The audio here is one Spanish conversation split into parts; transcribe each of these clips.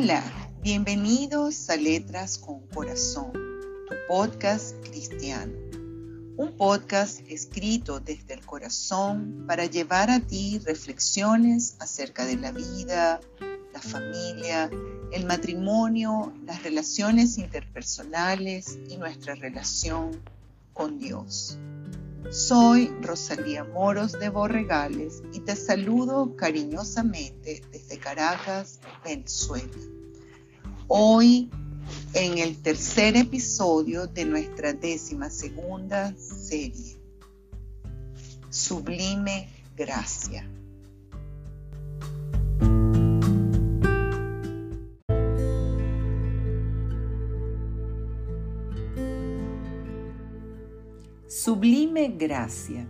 Hola, bienvenidos a Letras con Corazón, tu podcast cristiano. Un podcast escrito desde el corazón para llevar a ti reflexiones acerca de la vida, la familia, el matrimonio, las relaciones interpersonales y nuestra relación con Dios. Soy Rosalía Moros de Borregales y te saludo cariñosamente desde Caracas, Venezuela. Hoy en el tercer episodio de nuestra décima segunda serie, Sublime Gracia. Sublime Gracia.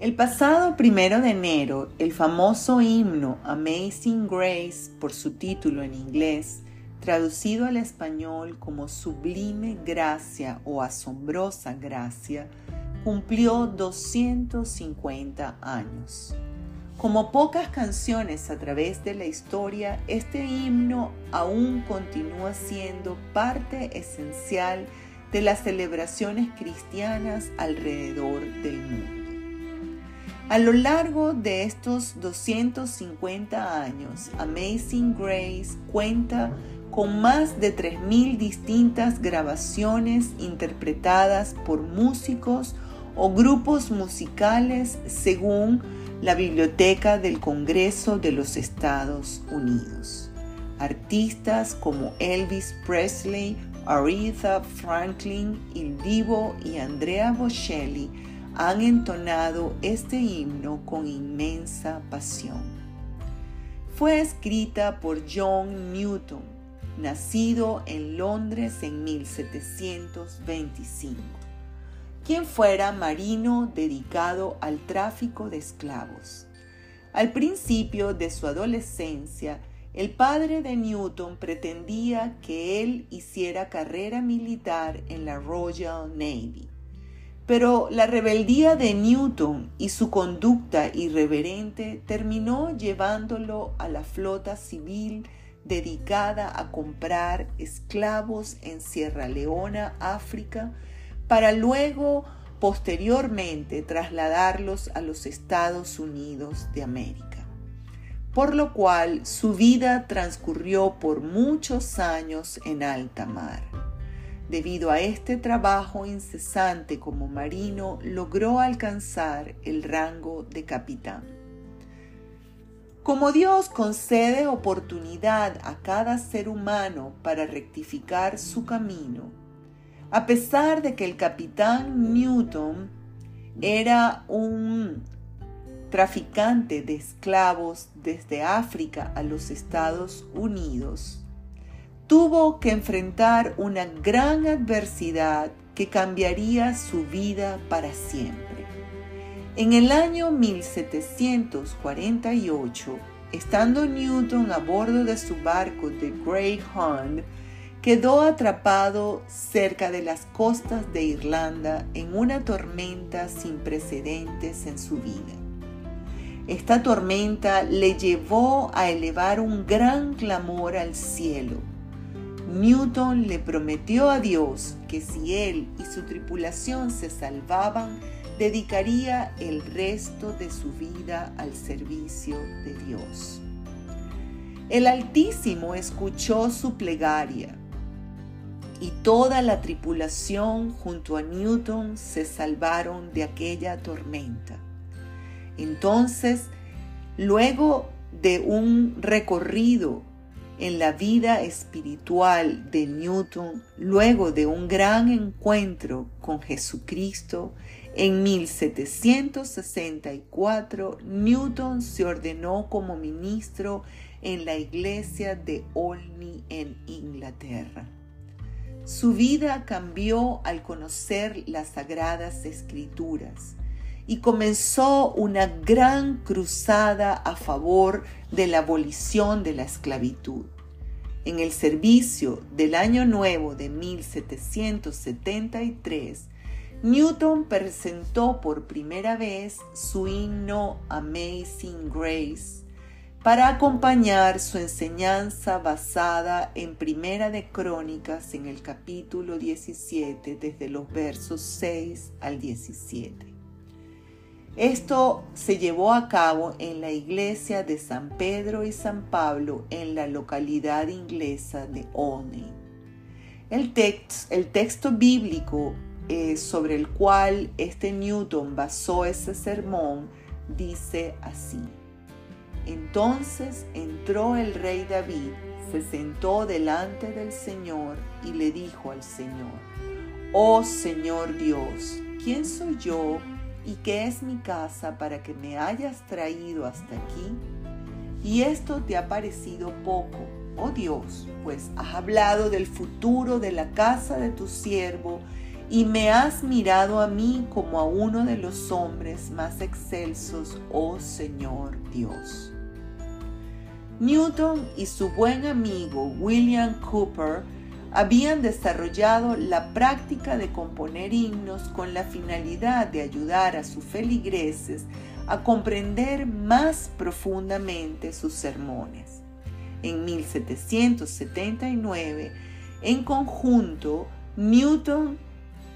El pasado primero de enero, el famoso himno Amazing Grace, por su título en inglés, traducido al español como Sublime Gracia o Asombrosa Gracia, cumplió 250 años. Como pocas canciones a través de la historia, este himno aún continúa siendo parte esencial de las celebraciones cristianas alrededor del mundo. A lo largo de estos 250 años, Amazing Grace cuenta con más de 3.000 distintas grabaciones interpretadas por músicos o grupos musicales según la Biblioteca del Congreso de los Estados Unidos. Artistas como Elvis Presley, Aretha Franklin, Il Divo y Andrea Bocelli han entonado este himno con inmensa pasión. Fue escrita por John Newton, nacido en Londres en 1725, quien fuera marino dedicado al tráfico de esclavos. Al principio de su adolescencia, el padre de Newton pretendía que él hiciera carrera militar en la Royal Navy. Pero la rebeldía de Newton y su conducta irreverente terminó llevándolo a la flota civil dedicada a comprar esclavos en Sierra Leona, África, para luego posteriormente trasladarlos a los Estados Unidos de América por lo cual su vida transcurrió por muchos años en alta mar. Debido a este trabajo incesante como marino, logró alcanzar el rango de capitán. Como Dios concede oportunidad a cada ser humano para rectificar su camino, a pesar de que el capitán Newton era un traficante de esclavos desde África a los Estados Unidos, tuvo que enfrentar una gran adversidad que cambiaría su vida para siempre. En el año 1748, estando Newton a bordo de su barco de Greyhound, quedó atrapado cerca de las costas de Irlanda en una tormenta sin precedentes en su vida. Esta tormenta le llevó a elevar un gran clamor al cielo. Newton le prometió a Dios que si él y su tripulación se salvaban, dedicaría el resto de su vida al servicio de Dios. El Altísimo escuchó su plegaria y toda la tripulación junto a Newton se salvaron de aquella tormenta. Entonces, luego de un recorrido en la vida espiritual de Newton, luego de un gran encuentro con Jesucristo, en 1764 Newton se ordenó como ministro en la iglesia de Olney en Inglaterra. Su vida cambió al conocer las sagradas escrituras y comenzó una gran cruzada a favor de la abolición de la esclavitud. En el servicio del Año Nuevo de 1773, Newton presentó por primera vez su himno Amazing Grace, para acompañar su enseñanza basada en Primera de Crónicas en el capítulo 17 desde los versos 6 al 17. Esto se llevó a cabo en la iglesia de San Pedro y San Pablo en la localidad inglesa de Olney. El, el texto bíblico eh, sobre el cual este Newton basó ese sermón dice así. Entonces entró el rey David, se sentó delante del Señor y le dijo al Señor, Oh Señor Dios, ¿quién soy yo y qué es mi casa para que me hayas traído hasta aquí? Y esto te ha parecido poco, oh Dios, pues has hablado del futuro de la casa de tu siervo y me has mirado a mí como a uno de los hombres más excelsos, oh Señor Dios. Newton y su buen amigo William Cooper habían desarrollado la práctica de componer himnos con la finalidad de ayudar a sus feligreses a comprender más profundamente sus sermones. En 1779, en conjunto, Newton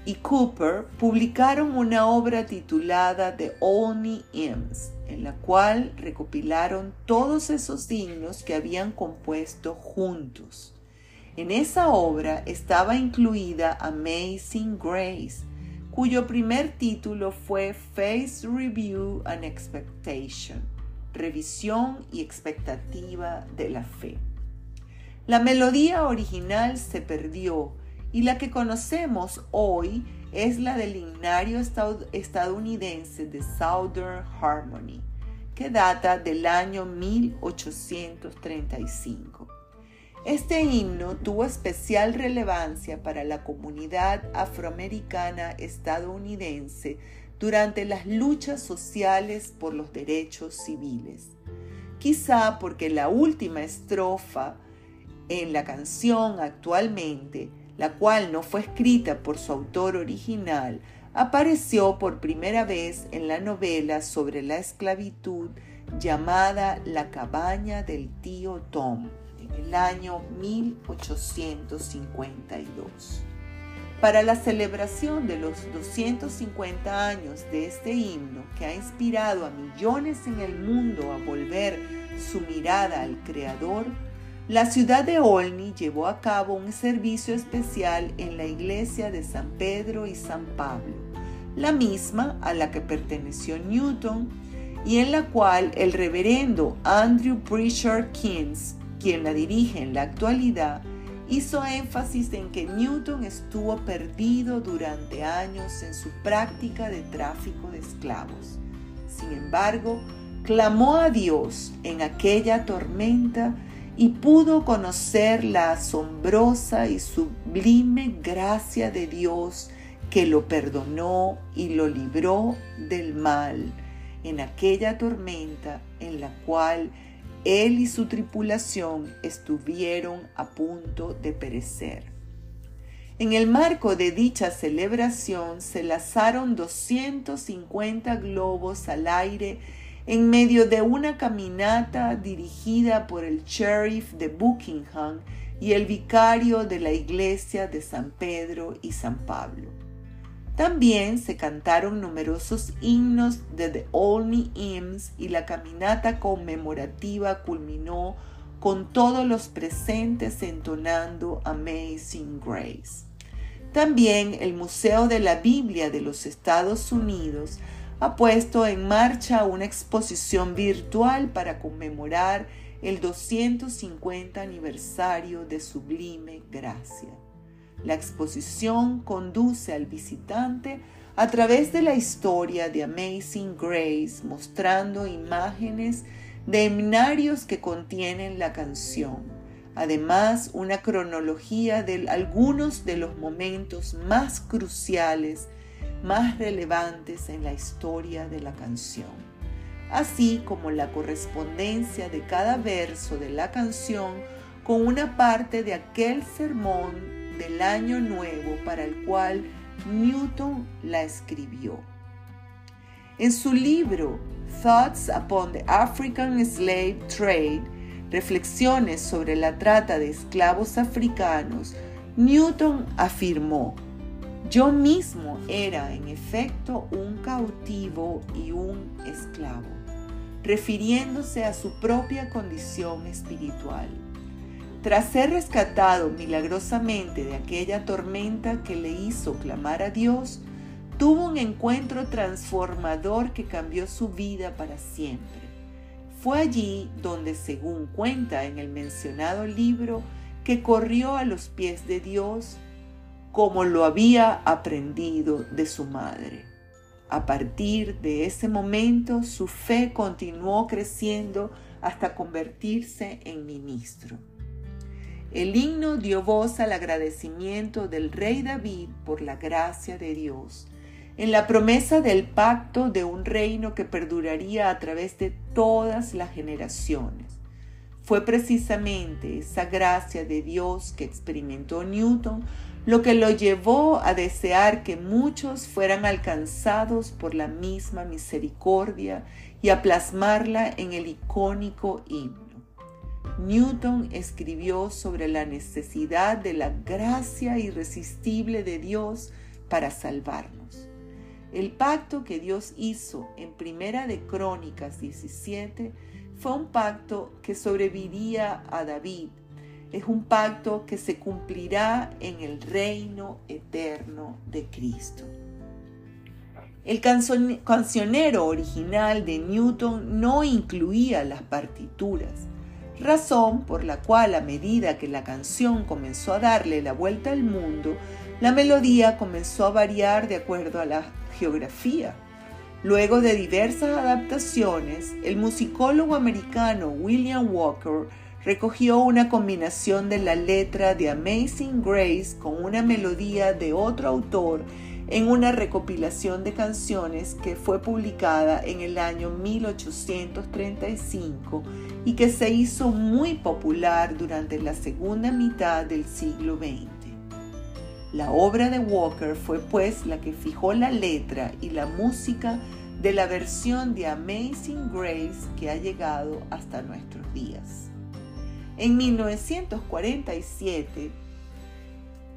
y Cooper publicaron una obra titulada The Olney Hymns, en la cual recopilaron todos esos himnos que habían compuesto juntos. En esa obra estaba incluida Amazing Grace, cuyo primer título fue Face Review and Expectation, revisión y expectativa de la fe. La melodía original se perdió y la que conocemos hoy es la del himnario estadounidense de Southern Harmony, que data del año 1835. Este himno tuvo especial relevancia para la comunidad afroamericana estadounidense durante las luchas sociales por los derechos civiles. Quizá porque la última estrofa en la canción actualmente la cual no fue escrita por su autor original, apareció por primera vez en la novela sobre la esclavitud llamada La cabaña del tío Tom en el año 1852. Para la celebración de los 250 años de este himno que ha inspirado a millones en el mundo a volver su mirada al Creador, la ciudad de Olney llevó a cabo un servicio especial en la iglesia de San Pedro y San Pablo, la misma a la que perteneció Newton y en la cual el reverendo Andrew Pritchard Keynes, quien la dirige en la actualidad, hizo énfasis en que Newton estuvo perdido durante años en su práctica de tráfico de esclavos. Sin embargo, clamó a Dios en aquella tormenta y pudo conocer la asombrosa y sublime gracia de Dios que lo perdonó y lo libró del mal en aquella tormenta en la cual él y su tripulación estuvieron a punto de perecer. En el marco de dicha celebración se lanzaron 250 globos al aire en medio de una caminata dirigida por el sheriff de Buckingham y el vicario de la iglesia de San Pedro y San Pablo. También se cantaron numerosos himnos de The Olney Hymns y la caminata conmemorativa culminó con todos los presentes entonando Amazing Grace. También el Museo de la Biblia de los Estados Unidos ha puesto en marcha una exposición virtual para conmemorar el 250 aniversario de Sublime Gracia. La exposición conduce al visitante a través de la historia de Amazing Grace, mostrando imágenes de himnarios que contienen la canción. Además, una cronología de algunos de los momentos más cruciales más relevantes en la historia de la canción, así como la correspondencia de cada verso de la canción con una parte de aquel sermón del año nuevo para el cual Newton la escribió. En su libro Thoughts upon the African Slave Trade, Reflexiones sobre la trata de esclavos africanos, Newton afirmó, yo mismo era en efecto un cautivo y un esclavo, refiriéndose a su propia condición espiritual. Tras ser rescatado milagrosamente de aquella tormenta que le hizo clamar a Dios, tuvo un encuentro transformador que cambió su vida para siempre. Fue allí donde, según cuenta en el mencionado libro, que corrió a los pies de Dios como lo había aprendido de su madre. A partir de ese momento su fe continuó creciendo hasta convertirse en ministro. El himno dio voz al agradecimiento del rey David por la gracia de Dios, en la promesa del pacto de un reino que perduraría a través de todas las generaciones. Fue precisamente esa gracia de Dios que experimentó Newton lo que lo llevó a desear que muchos fueran alcanzados por la misma misericordia y a plasmarla en el icónico himno. Newton escribió sobre la necesidad de la gracia irresistible de Dios para salvarnos. El pacto que Dios hizo en Primera de Crónicas 17 fue un pacto que sobreviviría a David. Es un pacto que se cumplirá en el reino eterno de Cristo. El cancionero original de Newton no incluía las partituras, razón por la cual a medida que la canción comenzó a darle la vuelta al mundo, la melodía comenzó a variar de acuerdo a la geografía. Luego de diversas adaptaciones, el musicólogo americano William Walker recogió una combinación de la letra de Amazing Grace con una melodía de otro autor en una recopilación de canciones que fue publicada en el año 1835 y que se hizo muy popular durante la segunda mitad del siglo XX. La obra de Walker fue pues la que fijó la letra y la música de la versión de Amazing Grace que ha llegado hasta nuestros días. En 1947,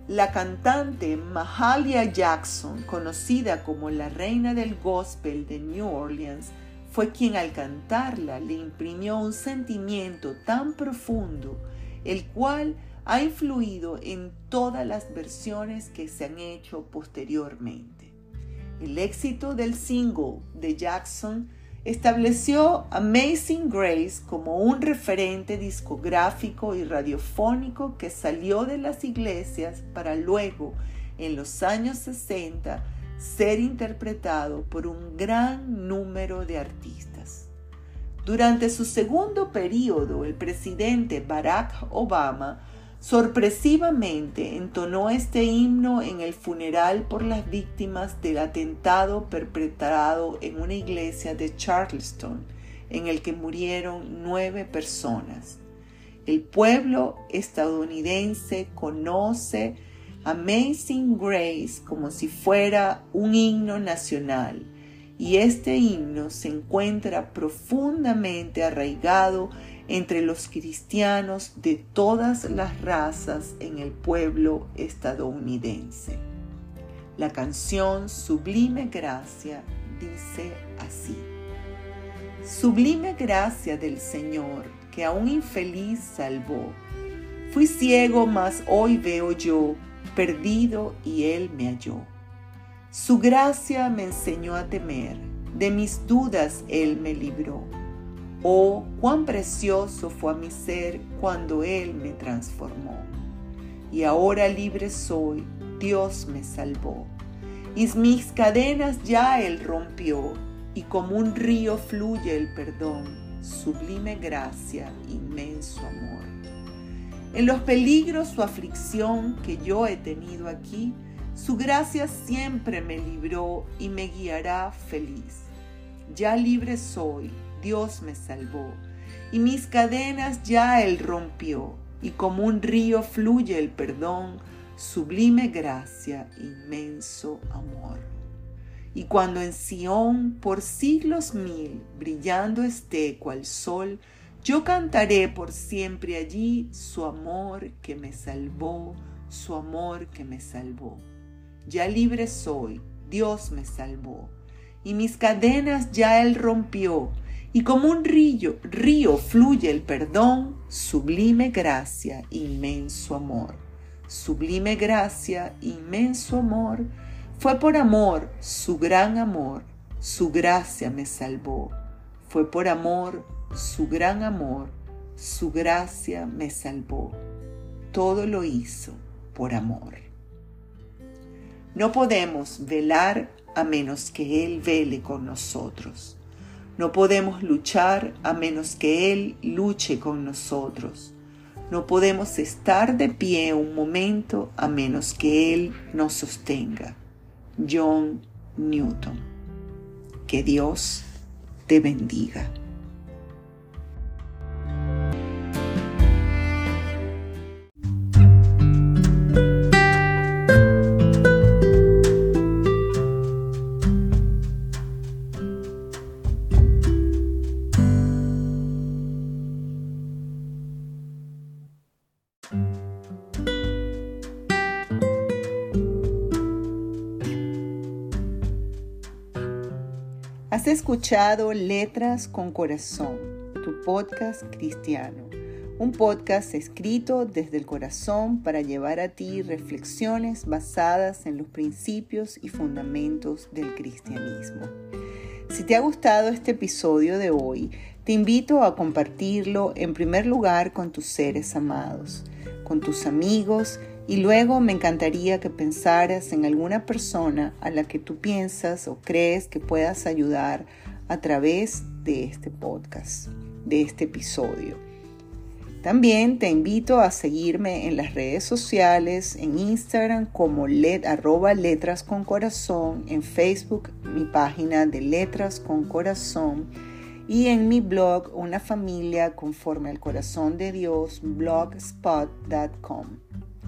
la cantante Mahalia Jackson, conocida como la reina del gospel de New Orleans, fue quien al cantarla le imprimió un sentimiento tan profundo, el cual ha influido en todas las versiones que se han hecho posteriormente. El éxito del single de Jackson estableció Amazing Grace como un referente discográfico y radiofónico que salió de las iglesias para luego, en los años 60, ser interpretado por un gran número de artistas. Durante su segundo periodo, el presidente Barack Obama sorpresivamente entonó este himno en el funeral por las víctimas del atentado perpetrado en una iglesia de Charleston, en el que murieron nueve personas. El pueblo estadounidense conoce Amazing Grace como si fuera un himno nacional y este himno se encuentra profundamente arraigado entre los cristianos de todas las razas en el pueblo estadounidense. La canción Sublime Gracia dice así. Sublime gracia del Señor que a un infeliz salvó. Fui ciego, mas hoy veo yo, perdido y Él me halló. Su gracia me enseñó a temer, de mis dudas Él me libró Oh, cuán precioso fue a mi ser cuando Él me transformó. Y ahora libre soy, Dios me salvó. Y mis cadenas ya Él rompió, y como un río fluye el perdón, sublime gracia, inmenso amor. En los peligros o aflicción que yo he tenido aquí, su gracia siempre me libró y me guiará feliz. Ya libre soy, Dios me salvó, y mis cadenas ya Él rompió, y como un río fluye el perdón, sublime gracia, inmenso amor. Y cuando en Sión por siglos mil brillando esté cual sol, yo cantaré por siempre allí su amor que me salvó, su amor que me salvó. Ya libre soy, Dios me salvó, y mis cadenas ya Él rompió, y como un río, río fluye el perdón, sublime gracia, inmenso amor. Sublime gracia, inmenso amor, fue por amor, su gran amor, su gracia me salvó. Fue por amor, su gran amor, su gracia me salvó. Todo lo hizo por amor. No podemos velar a menos que Él vele con nosotros. No podemos luchar a menos que Él luche con nosotros. No podemos estar de pie un momento a menos que Él nos sostenga. John Newton. Que Dios te bendiga. Has escuchado Letras con Corazón, tu podcast cristiano, un podcast escrito desde el corazón para llevar a ti reflexiones basadas en los principios y fundamentos del cristianismo. Si te ha gustado este episodio de hoy, te invito a compartirlo en primer lugar con tus seres amados, con tus amigos y luego me encantaría que pensaras en alguna persona a la que tú piensas o crees que puedas ayudar a través de este podcast, de este episodio. También te invito a seguirme en las redes sociales, en Instagram como let, arroba letras con corazón, en Facebook mi página de letras con corazón y en mi blog Una familia conforme al corazón de Dios, blogspot.com.